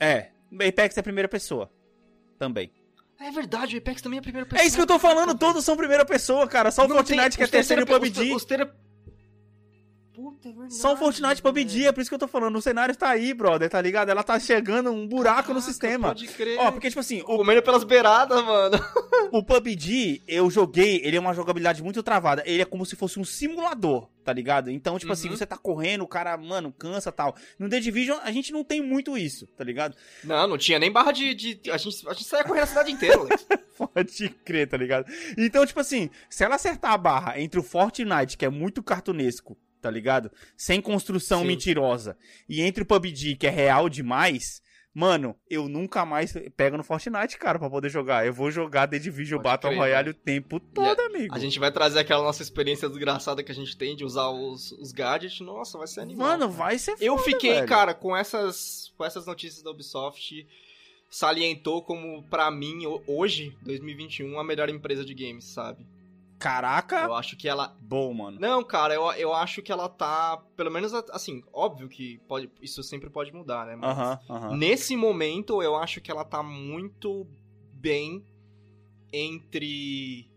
É, Apex é a primeira pessoa. Também. É verdade, o Apex também é a primeira pessoa. É isso que eu tô falando, todos são primeira pessoa, cara. Só o Fortnite tem- que é terceiro e o PUBG. Os, os ter... Puta, é verdade. Só o Fortnite PUBG, velho. é por isso que eu tô falando. O cenário tá aí, brother, tá ligado? Ela tá chegando um buraco no Caraca, sistema. Pode crer. Ó, porque, tipo assim, o, Comendo pelas beiradas, mano. [laughs] o PUBG, eu joguei, ele é uma jogabilidade muito travada. Ele é como se fosse um simulador, tá ligado? Então, tipo assim, Uhum. você tá correndo, o cara, mano, cansa tal. No The Division, a gente não tem muito isso, tá ligado? Não, não tinha nem barra de. de- A, gente, a gente saía correndo a cidade inteira, Alex. [laughs] Pode crer, tá ligado? Então, tipo assim, se ela acertar a barra entre o Fortnite, que é muito cartunesco, tá ligado? Sem construção Sim. mentirosa, e entre o PUBG, que é real demais, mano, eu nunca mais pego no Fortnite, cara, pra poder jogar. Eu vou jogar The Division Pode Battle crer, Royale velho. o tempo todo, amigo. A gente vai trazer aquela nossa experiência desgraçada que a gente tem de usar os, os gadgets. Nossa, vai ser animal. Mano, cara. vai ser Eu foda, fiquei, velho. cara, com essas, com essas notícias da Ubisoft. Salientou como, pra mim, ho- hoje, 2021, a melhor empresa de games, sabe? Caraca, Eu acho que ela, bom, mano. Não, cara, eu, eu acho que ela tá. Pelo menos assim, óbvio que pode, isso sempre pode mudar, né? Mas Aham, aham. nesse momento eu acho que ela tá muito bem entre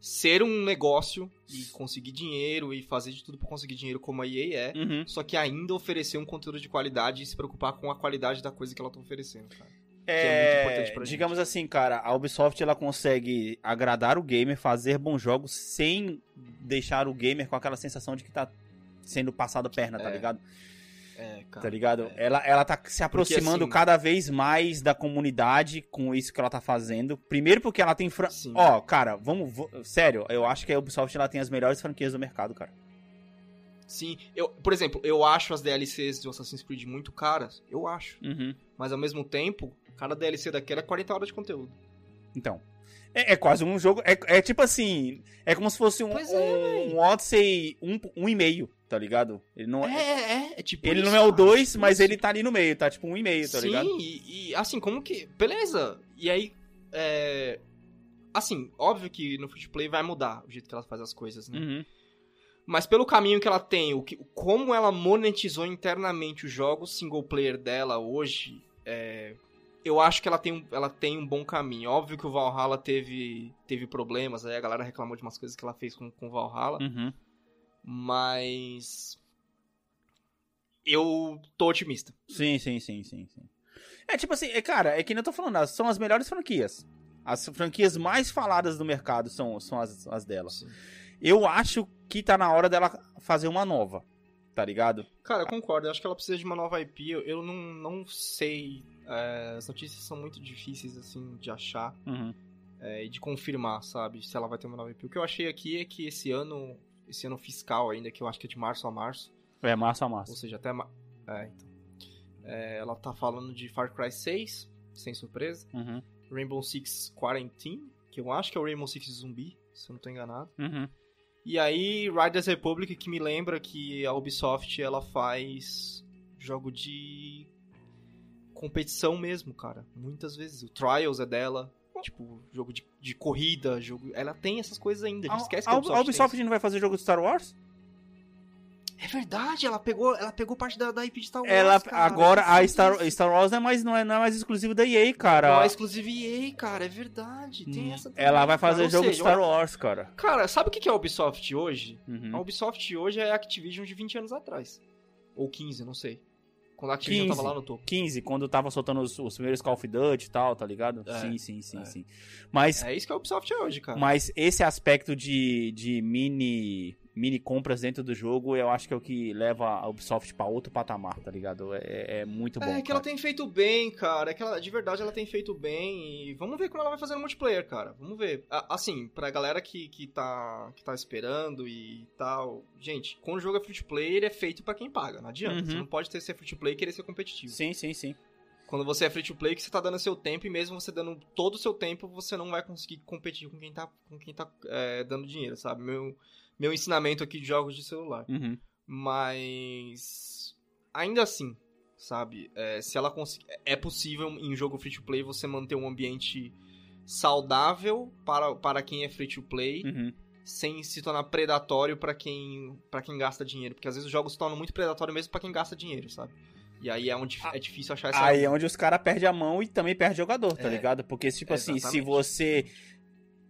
ser um negócio e conseguir dinheiro e fazer de tudo pra conseguir dinheiro como a EA é. Uhum. Só que ainda oferecer um conteúdo de qualidade e se preocupar com a qualidade da coisa que ela tá oferecendo, cara. É muito importante pra gente. digamos assim, cara, a Ubisoft ela consegue agradar o gamer, fazer bons jogos sem deixar o gamer com aquela sensação de que tá sendo passado perna, tá É. ligado? É, cara. Tá ligado? Ela, ela tá se aproximando assim- cada vez mais da comunidade com isso que ela tá fazendo. Primeiro porque ela tem fran... Sim. Ó, cara, vamos, sério, eu acho que a Ubisoft ela tem as melhores franquias do mercado, cara. Sim, eu, por exemplo, eu acho as DLCs do Assassin's Creed muito caras. Eu acho. Uhum. Mas ao mesmo tempo, cada DLC daquela é 40 horas de conteúdo. Então, é, é quase um jogo, é, é tipo assim, é como se fosse um, Pois é, um, um Odyssey um, um e meio, tá ligado? Ele não É, é, é tipo Ele isso, não é o cara, 2, tipo mas isso. ele tá ali no meio, tá tipo um e meio, tá Sim, ligado? e, e, assim, como que. Beleza! E aí. É, assim, óbvio que no free play vai mudar o jeito que ela faz as coisas, né? Uhum. Mas pelo caminho que ela tem, o que, como ela monetizou internamente os jogos single player dela hoje, é, eu acho que ela tem, um, ela tem um bom caminho. Óbvio que o Valhalla teve, teve problemas, aí a galera reclamou de umas coisas que ela fez com, com o Valhalla. Uhum. Mas. Eu tô otimista. Sim, sim, sim, sim, sim. É tipo assim, é, cara, é que nem eu tô falando, são as melhores franquias. As franquias mais faladas do mercado são, são as, as dela. Sim. Eu acho que tá na hora dela fazer uma nova, tá ligado? Cara, eu concordo. Eu acho que ela precisa de uma nova IP. Eu, não, não sei. é, as notícias são muito difíceis, assim, de achar Uhum. é, e de confirmar, sabe? Se ela vai ter uma nova IP. O que eu achei aqui é que esse ano, esse ano fiscal ainda, que eu acho que é de março a março, É massa a ou massa. seja, até. ma- É, então. É, ela tá falando de Far Cry 6, sem surpresa. Uhum. Rainbow Six Quarantine, que eu acho que é o Rainbow Six Zumbi, se eu não tô enganado. Uhum. E aí, Riders Republic, que me lembra que a Ubisoft, ela faz jogo de competição mesmo, cara. Muitas vezes. O Trials é dela. Tipo, jogo de, de corrida, jogo... Ela tem essas coisas ainda. A esquece que a, a a Ubisoft, Ubisoft não vai fazer jogo de Star Wars? É verdade, ela pegou, ela pegou parte da, da IP de Star Wars, Ela cara. agora a Eu Star, Star Wars não é mais não é, não é mais exclusivo da EA, cara. Não é exclusivo EA, cara. É verdade. Tem Hum, essa também, Ela vai fazer jogo de seja, Star Wars, cara. Cara, sabe o que é a Ubisoft hoje? A Uhum. Ubisoft hoje é a Activision de 20 anos atrás. Ou 15, não sei. Quando a Activision 15. tava lá no topo. 15, quando tava soltando os, os primeiros Call of Duty e tal, tá ligado? É, sim, sim, sim, é. sim. Mas, É isso que a Ubisoft é hoje, cara. mas esse aspecto de, de mini mini compras dentro do jogo, eu acho que é o que leva a Ubisoft pra outro patamar, tá ligado? É, é muito bom. é que ela tem feito bem, cara. É que ela, de verdade ela tem feito bem. E vamos ver como ela vai fazer no multiplayer, cara. Vamos ver. Assim, pra galera que, que, tá, que tá esperando e tal. Gente, quando o jogo é free to play, ele é feito pra quem paga. Não adianta. Uhum. Você não pode ter ser free to play e querer ser competitivo. Sim, sim, sim. Quando você é free to play, que você tá dando seu tempo, e mesmo você dando todo o seu tempo, você não vai conseguir competir com quem tá, com quem tá é, dando dinheiro, sabe? Meu, meu ensinamento aqui de jogos de celular. Uhum. Mas. Ainda assim, sabe? É, se ela conseguir. É possível em jogo free to play você manter um ambiente saudável para, para quem é free to play, Uhum. sem se tornar predatório para quem, pra quem gasta dinheiro. Porque às vezes os jogos se tornam muito predatórios mesmo para quem gasta dinheiro, sabe? E aí é onde é difícil achar essa. Aí é onde os caras perdem a mão e também perde jogador, tá É. ligado? Porque, tipo assim, se você.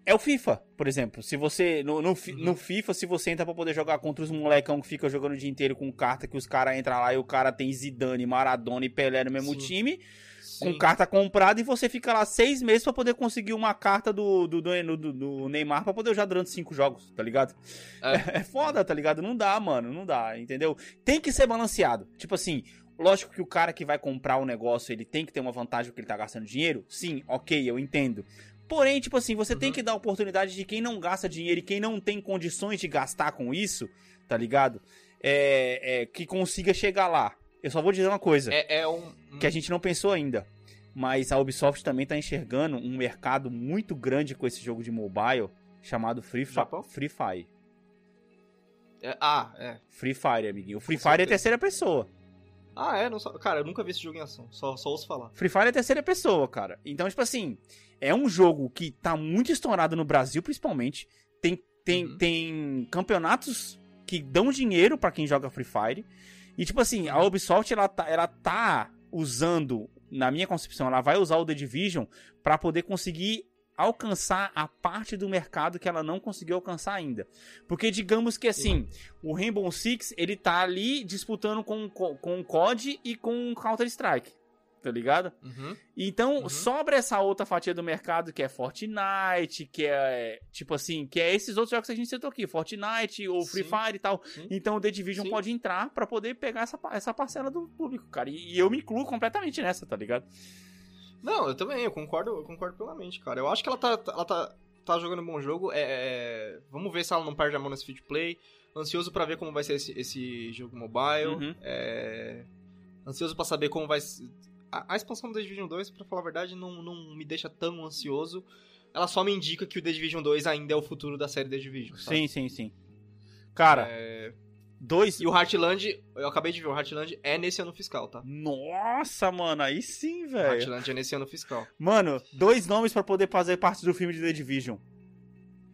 É o FIFA, por exemplo. Se você. No, no, Uhum. no FIFA, se você entra pra poder jogar contra os molecão que fica jogando o dia inteiro com carta, que os caras entram lá e o cara tem Zidane, Maradona e Pelé no mesmo Sim. time, Sim. com carta comprada, e você fica lá seis meses pra poder conseguir uma carta do, do, do, do- do Neymar pra poder jogar durante cinco jogos, tá ligado? [laughs] É. foda, tá ligado? Não dá, mano, não dá, entendeu? Tem que ser balanceado. Tipo assim, lógico que o cara que vai comprar o negócio, ele tem que ter uma vantagem porque ele tá gastando dinheiro. Sim, ok, eu entendo. Porém, tipo assim, você tem Uhum. que dar oportunidade de quem não gasta dinheiro e quem não tem condições de gastar com isso, tá ligado? É, é, que consiga chegar lá. Eu só vou dizer uma coisa É, é um. que a gente não pensou ainda. Mas a Ubisoft também tá enxergando um mercado muito grande com esse jogo de mobile chamado Free, Japão? Free Fire. é- ah, é. Free Fire, amiguinho. O Free Com Fire é certeza. terceira pessoa. Ah, é? Não, sa- cara, eu nunca vi esse jogo em ação. Só, só ouço falar. Free Fire é terceira pessoa, cara. Então, tipo assim, é um jogo que tá muito estourado no Brasil, principalmente. Tem, tem, Uhum. tem campeonatos que dão dinheiro pra quem joga Free Fire. E, tipo assim, a Ubisoft, ela tá, ela tá usando, na minha concepção, ela vai usar o The Division pra poder conseguir alcançar a parte do mercado que ela não conseguiu alcançar ainda. Porque digamos que assim, o Rainbow Six, ele tá ali disputando com, com, o COD e com o Counter-Strike. Tá ligado? Uhum. Então, Uhum. sobra essa outra fatia do mercado que é Fortnite, que é, tipo assim, que é esses outros jogos que a gente citou aqui, Fortnite ou Free Sim. Fire e tal. Sim. Então, o The Division Sim. pode entrar pra poder pegar essa, essa parcela do público, cara. E, e eu me incluo completamente nessa, tá ligado? Não, eu também, eu concordo, eu concordo plenamente, cara. Eu acho que ela tá, ela tá, tá jogando um bom jogo. É, é, vamos ver se ela não perde a mão nesse free to play. Ansioso pra ver como vai ser esse, esse jogo mobile. Uhum. É, ansioso pra saber como vai ser. A, a expansão do The Division 2, pra falar a verdade, não, não me deixa tão ansioso. Ela só me indica que o The Division 2 ainda é o futuro da série The Division. sabe? Sim, sim, sim. Cara, É, dois. E o Heartland, eu acabei de ver, o Heartland é nesse ano fiscal, tá? Nossa, mano, aí sim, O velho. Heartland é nesse ano fiscal. Mano, dois nomes pra poder fazer parte do filme de The Division: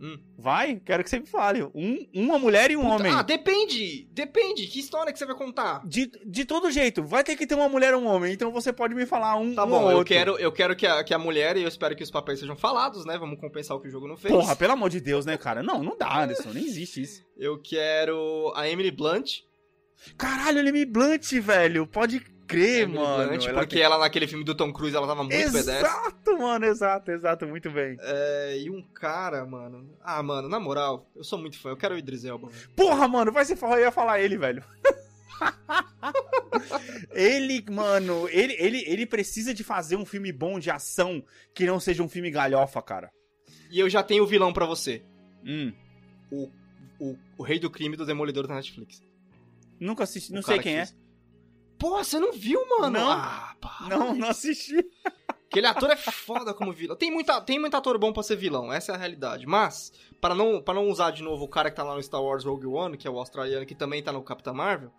Hum. Vai? Quero que você me fale. Um, uma mulher e um Puta, homem. Ah, depende! Depende! Que história que você vai contar? De, de todo jeito, vai ter que ter uma mulher e um homem, então você pode me falar um, Tá um bom, ou eu quero, eu quero que, a, que a mulher, e eu espero que os papéis sejam falados, né? Vamos compensar o que o jogo não fez. Porra, pelo amor de Deus, né, cara? Não, não dá, Anderson, nem existe isso. Eu quero a Emily Blunt. Caralho, me Blunt, velho. Pode crer, Emily mano. Ela porque tem- ela naquele filme do Tom Cruise, ela tava muito badass. Exato, mano, exato, exato, muito bem. É, e um cara, mano. Ah, mano, na moral, eu sou muito fã. Eu quero o Idris Elba. velho. Porra, mano, vai ser falar, eu ia falar ele, velho. [laughs] ele, mano, ele, ele, ele precisa de fazer um filme bom de ação que não seja um filme galhofa, cara. E eu já tenho o vilão pra você. Hum, O, o, o rei do crime do Demolidor da Netflix. nunca assisti, não O sei cara quem que é. fez. Pô, você não viu, mano? Não. Ah, para. Não, não assisti. [laughs] Aquele ator é foda como vilão. Tem, muita, tem muito ator bom pra ser vilão, essa é a realidade. Mas, para não, para não usar de novo o cara que tá lá no Star Wars Rogue One, que é o australiano, que também tá no Capitão Marvel,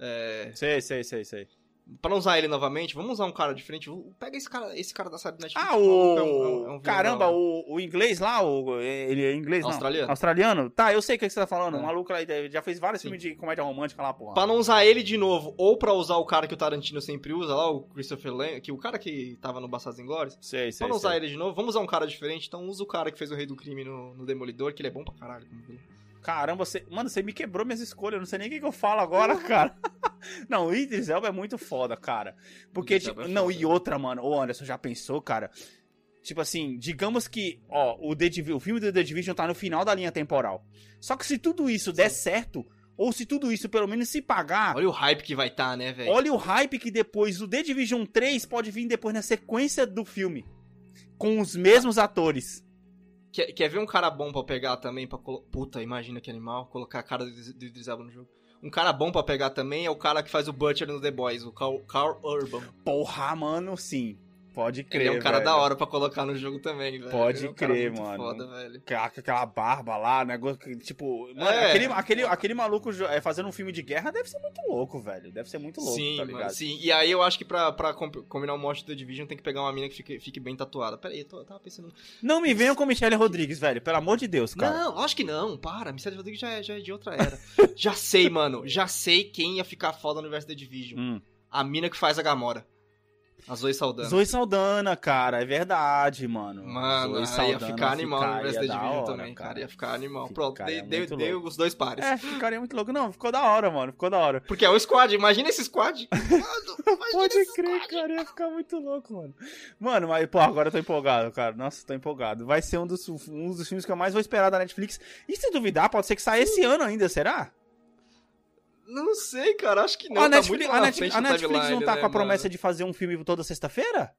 é, Sei, sei, sei, sei. Pra não usar ele novamente, vamos usar um cara diferente. Pega esse cara, esse cara da série do Netflix. Ah, o. é um- é um- é um Caramba, o, o inglês lá, o, ele é inglês, não? Australiano. Australiano? Tá, eu sei o que você tá falando. É. O maluco lá já fez vários Sim. filmes de comédia romântica lá, porra. Pra não usar ele de novo, ou pra usar o cara que o Tarantino sempre usa lá, o Christopher Lee, que o cara que tava no Bastardos Inglórios. Sei, sei. Pra não usar sei. ele de novo, vamos usar um cara diferente, então usa o cara que fez o Rei do Crime no, no Demolidor, que ele é bom pra caralho. como. Caramba, você... mano, você me quebrou minhas escolhas. Eu não sei nem o que, que eu falo agora, cara. [laughs] não, o Idris Elba é muito foda, cara. Porque, tipo, é não, e outra, mano. Ô, Anderson, já pensou, cara? Tipo assim, digamos que, ó, o, The Divi- o filme do The Division tá no final da linha temporal. Só que se tudo isso der certo, ou se tudo isso pelo menos se pagar, Olha o hype que vai estar, né, velho? olha o hype que depois o The Division 3 pode vir depois na sequência do filme. Com os mesmos atores. Quer, quer ver um cara bom pra pegar também? Pra colo... Puta, imagina que animal, colocar a cara do do Idris Elba no jogo. Um cara bom pra pegar também é o cara que faz o Butcher no The Boys, o Carl, Carl Urban. Porra, mano, sim. Pode crer. Ele é um cara velho. da hora pra colocar no jogo também, velho. Pode é um crer, mano. Foda, velho. Aquela, barba lá, negócio que, tipo. Mano, É. aquele, aquele, aquele maluco é, fazendo um filme de guerra deve ser muito louco, velho. Deve ser muito louco, sim, tá mano, ligado? sim. E aí eu acho que pra, pra com- combinar o monte do Division tem que pegar uma mina que fique, fique bem tatuada. Pera aí, eu, tô, eu tava pensando. Não me venham com Michelle Rodrigues, velho. Pelo amor de Deus, cara. Não, acho que não, para. Michelle Rodrigues já, é- já é de outra era. [laughs] já sei, mano. Já sei quem ia ficar foda no universo da Division. Hum. A mina que faz a Gamora. A Zoe Saldana. Zoe Saldana, cara, é verdade, mano. Mano, Zoe aí ia Saldana ficar animal no ficaria da Division hora, também, cara. Ia ficar animal. Pronto, dei louco. os dois pares. É, ficaria muito louco. Não, ficou da hora, mano. Ficou da hora. Porque é o squad, imagina esse squad. Mano, [laughs] Pode crer, squad. cara, ia ficar muito louco, mano. Mano, mas, pô, agora eu tô empolgado, cara. Nossa, tô empolgado. Vai ser um dos, um dos filmes que eu mais vou esperar da Netflix. E se duvidar, pode ser que saia esse ano ainda, será? Não sei, cara, acho que não. a tá Netflix, lá a Netflix, frente a Netflix não tá né, com a promessa mano? de fazer um filme toda sexta-feira?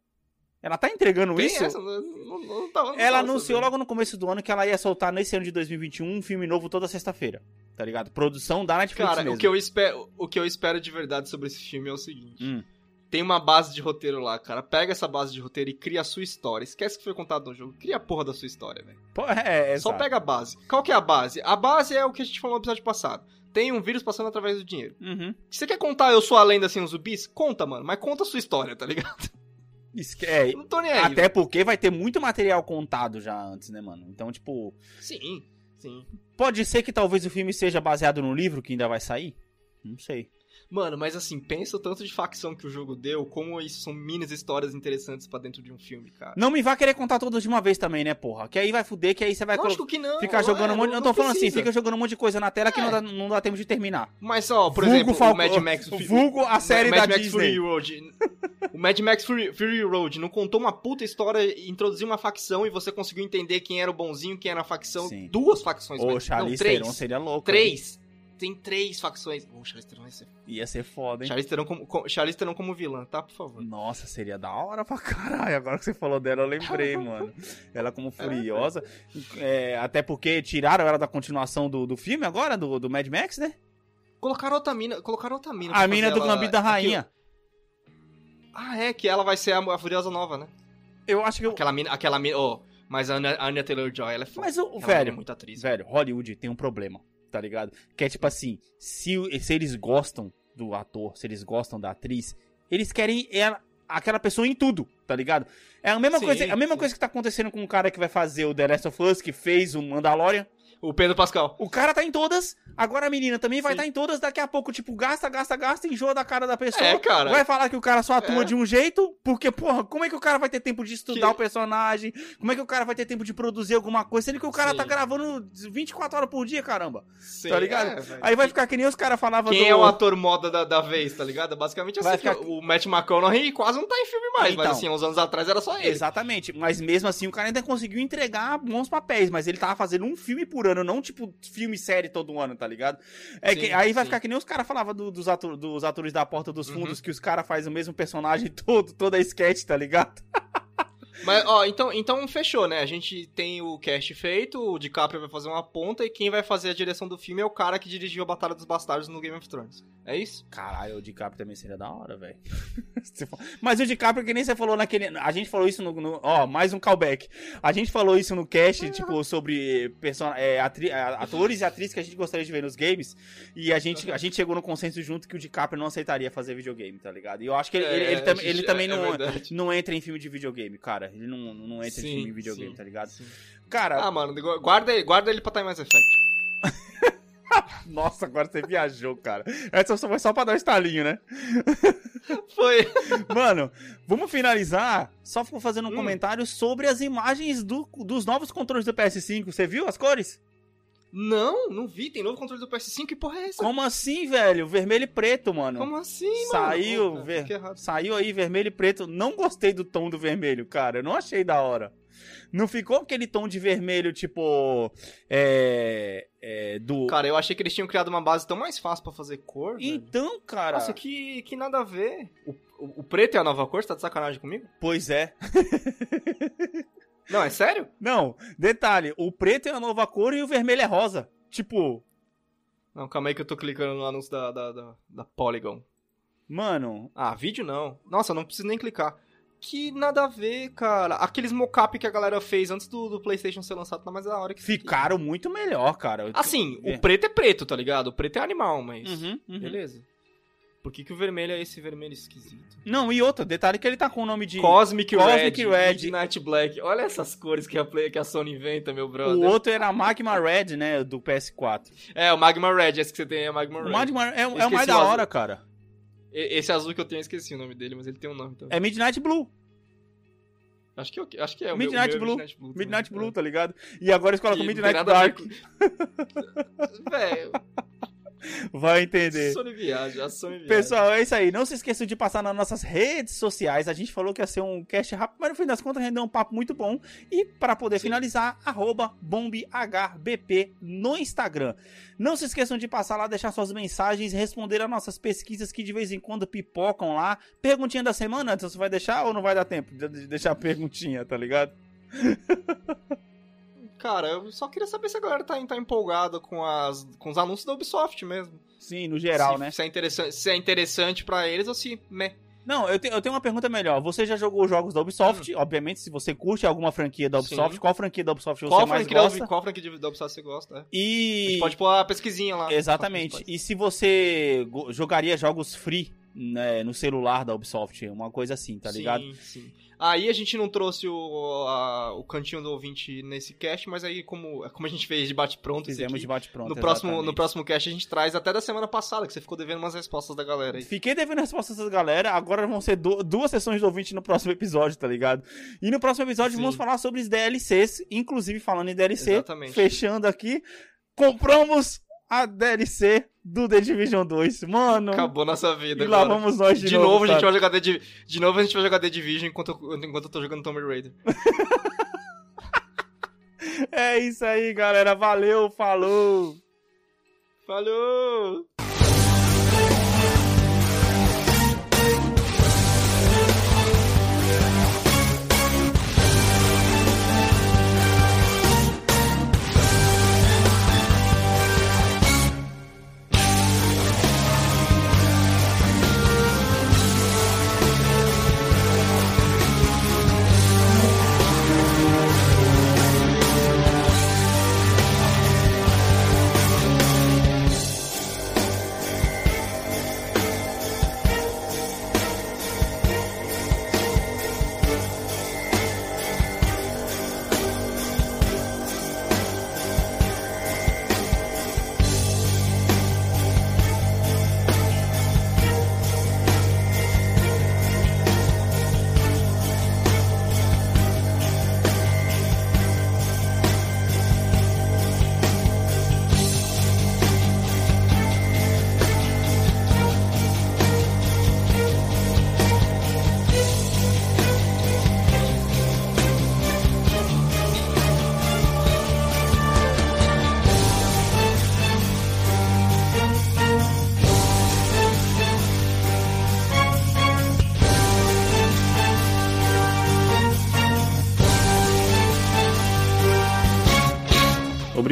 Ela tá entregando Tem isso? não, não, não tava- Ela anunciou sabendo. logo no começo do ano que ela ia soltar nesse ano de 2021 um filme novo toda sexta-feira. Tá ligado? Produção da Netflix Cara, mesmo. o que, eu espero, o que eu espero de verdade sobre esse filme é o seguinte. Hum. Tem uma base de roteiro lá, cara. Pega essa base de roteiro e cria a sua história. Esquece que foi contado no jogo. Cria a porra da sua história, velho. É, é, Só exato. pega a base. Qual que é a base? A base é o que a gente falou no episódio passado. Tem um vírus passando através do dinheiro. Uhum. Você quer contar Eu Sou a Lenda Sem os Zumbis? Conta, mano. Mas conta a sua história, tá ligado? [laughs] É, não tô nem aí. até porque vai ter muito material contado já antes, né, mano? Então, tipo. Sim, sim. pode ser que talvez o filme seja baseado no livro que ainda vai sair? Não sei. Mano, mas assim, pensa o tanto de facção que o jogo deu, como isso são minis histórias interessantes pra dentro de um filme, cara. Não me vá querer contar todas de uma vez também, né, porra? Que aí vai fuder, que aí você vai Lógico que não. ficar jogando é, um monte. não- Não tô não falando assim, precisa. fica jogando um monte de coisa na tela que É. não, dá, não dá tempo de terminar. Mas, ó, por Vulgo exemplo, Falco- o Mad Max... Vulgo a série Mad da Max Disney. Fury Road. O Mad Max Fury, Fury Road não contou uma puta história, introduziu uma facção e você conseguiu entender quem era o bonzinho, quem era a facção. Sim. Duas facções. Ô, mas- não, três. Seria louco. hein? Tem três facções. Charlize Theron vai ser... Ia ser foda, hein? Charlize Theron como, com- Charlize Theron como vilã, tá? Por favor. Nossa, seria da hora pra caralho. Agora que você falou dela, eu lembrei, [laughs] mano. Ela como furiosa. É, até porque tiraram ela da continuação do, do filme agora, do, do Mad Max, né? Colocaram outra mina, colocaram outra mina. A mina do ela- Gambito da Rainha. Ah, é, que ela vai ser a, a Furiosa Nova, né? Eu acho que eu... Aquela mina, aquela mina, ó, mas a Anya, Taylor-Joy, ela é foda. Mas o mina velho, é muito atriz. velho, Hollywood tem um problema, tá ligado? Que é tipo assim, se, se eles gostam do ator, se eles gostam da atriz, eles querem ela, aquela pessoa em tudo, tá ligado? É a mesma, Sim, coisa, é a mesma sim. coisa que tá acontecendo com o cara que vai fazer o The Last of Us, que fez o Mandalorian. O Pedro Pascal. O cara tá em todas, agora a menina também vai Sim. estar em todas, daqui a pouco, tipo, gasta, gasta, gasta, enjoa da cara da pessoa. É, cara. Vai falar que o cara só atua É. de um jeito, porque, porra, como é que o cara vai ter tempo de estudar Que- o personagem? Como é que o cara vai ter tempo de produzir alguma coisa, sendo que o cara Sim. tá gravando 24 horas por dia, caramba? Sim, Tá ligado? é. Aí vai ficar que nem os caras falavam Quem do... é o ator moda da, da vez, tá ligado? Basicamente assim, Vai ficar- o Matt McConaughey quase não tá em filme mais, Então. mas assim, uns anos atrás era só ele. Exatamente, mas mesmo assim o cara ainda conseguiu entregar bons papéis, mas ele tava fazendo um filme por ano, não tipo filme e série todo ano, tá ligado? É Sim, que, aí vai sim. ficar que nem os caras falavam do- dos, atu- dos atores da Porta dos Uhum. Fundos, que os caras fazem o mesmo personagem [laughs] todo, toda a sketch, tá ligado? Mas, ó, então, então fechou, né? A gente tem o cast feito, o DiCaprio vai fazer uma ponta e quem vai fazer a direção do filme é o cara que dirigiu a Batalha dos Bastardos no Game of Thrones. É isso? Caralho, o DiCaprio também seria da hora, velho. [laughs] Mas o DiCaprio, que nem você falou naquele. A gente falou isso no. no- Ó, mais um callback. A gente falou isso no cast, tipo, sobre person... é, atri- atores e atrizes que a gente gostaria de ver nos games. E a gente, a gente chegou no consenso junto que o DiCaprio não aceitaria fazer videogame, tá ligado? E eu acho que ele, ele, ele É, tam- a ele gente- também é- não, é não entra em filme de videogame, cara. Ele não, não entra em Sim, filme de videogame, sim, tá ligado? sim. Cara, Ah, mano, guarda ele, guarda ele pra Time Mass Effect. [laughs] nossa, agora você viajou, cara. Essa foi só pra dar um estalinho, né? [laughs] Foi. Mano, vamos finalizar só fazendo um Hum. comentário sobre as imagens do- dos novos controles do PS5. Você viu as cores? Não, não vi. Tem novo controle do PS5 que porra é essa? Como assim, velho? Vermelho e preto, mano. Como assim, mano? Saiu, ver-. Saiu aí vermelho e preto. Não gostei do tom do vermelho, cara. Eu não achei da hora. Não ficou aquele tom de vermelho, tipo. É. é, do. Cara, eu achei que eles tinham criado uma base tão mais fácil pra fazer cor. velho. Então, cara. Nossa, que, que nada a ver. O, o- o preto é a nova cor? Você tá de sacanagem comigo? Pois é. [laughs] Não, é sério? Não, detalhe: o preto é a nova cor e o vermelho é rosa. Tipo, Não, calma aí que eu tô clicando no anúncio da, da, da, da Polygon. mano, Ah, vídeo não. Nossa, não preciso nem clicar. Que nada a ver, cara. Aqueles mocap que a galera fez antes do, do PlayStation ser lançado tá mais da hora que ficaram muito melhor, cara. Assim, É. o preto é preto, tá ligado? O preto é animal, mas. Uhum, uhum. Beleza. Por que, que o vermelho é esse vermelho esquisito? Não, e outra, detalhe que ele tá com o nome de. Cosmic, Cosmic Red, Red. Midnight Black. Olha essas cores que a, Play- que a Sony inventa, meu brother. o outro era Magma Red, né? Do PS4. É, o Magma Red, esse que você tem é Magma O Red. Magma é, é o mais o da hora, cara. Esse azul que eu tenho, eu esqueci o nome dele, mas ele tem um nome também. É Midnight Blue. Acho, que, eu- acho que é o Midnight meu, o meu é Blue. Midnight Blue. Midnight Blue, tá ligado? E agora eles É. colocam Midnight Dark. [laughs] Velho, Vai entender. Sony viaja, a Sony viaja. Pessoal, é isso aí. Não se esqueçam de passar nas nossas redes sociais. A gente falou que ia ser um cast rápido, mas no fim das contas rendeu um papo muito bom. E para poder Sim. finalizar, arroba bombhbp no Instagram. Não se esqueçam de passar lá, deixar suas mensagens, responder as nossas pesquisas que de vez em quando pipocam lá. Perguntinha da semana, você vai deixar ou não vai dar tempo de de deixar a perguntinha, tá ligado? [laughs] Cara, eu só queria saber se a galera tá, tá empolgada com, as, com os anúncios da Ubisoft mesmo. Sim, no geral, se, né? Se é interessante, se é interessante pra eles ou se... Meh. Não, eu, te- eu tenho uma pergunta melhor. Você já jogou os jogos da Ubisoft? Obviamente, se você curte alguma franquia da Ubisoft, Hum. Sim. qual franquia da Ubisoft você Qual mais franquia, da, gosta? Qual franquia da Ubisoft você gosta? É. E pode pôr a pesquisinha lá. exatamente. E se você jogaria jogos free né, no celular da Ubisoft, uma coisa assim, tá ligado? Sim, sim. Aí a gente não trouxe o, a- o cantinho do ouvinte nesse cast, mas aí como, como a gente fez de bate-pronto Fizemos aqui, de bate pronto. no próximo, no próximo cast a gente traz até da semana passada, que você ficou devendo umas respostas da galera aí. Fiquei devendo respostas da galera, agora vão ser du- duas sessões do ouvinte no próximo episódio, tá ligado? E no próximo episódio Sim. vamos falar sobre os DLCs, inclusive falando em DLC, Exatamente. fechando aqui, compramos a DLC do The Division 2. Mano, Acabou nossa vida e lá agora. vamos nós de, De, novo, a gente vai jogar The Div- De novo a gente vai jogar The Division enquanto eu, enquanto eu tô jogando Tomb Raider. [laughs] É isso aí, galera. Valeu, falou! Falou!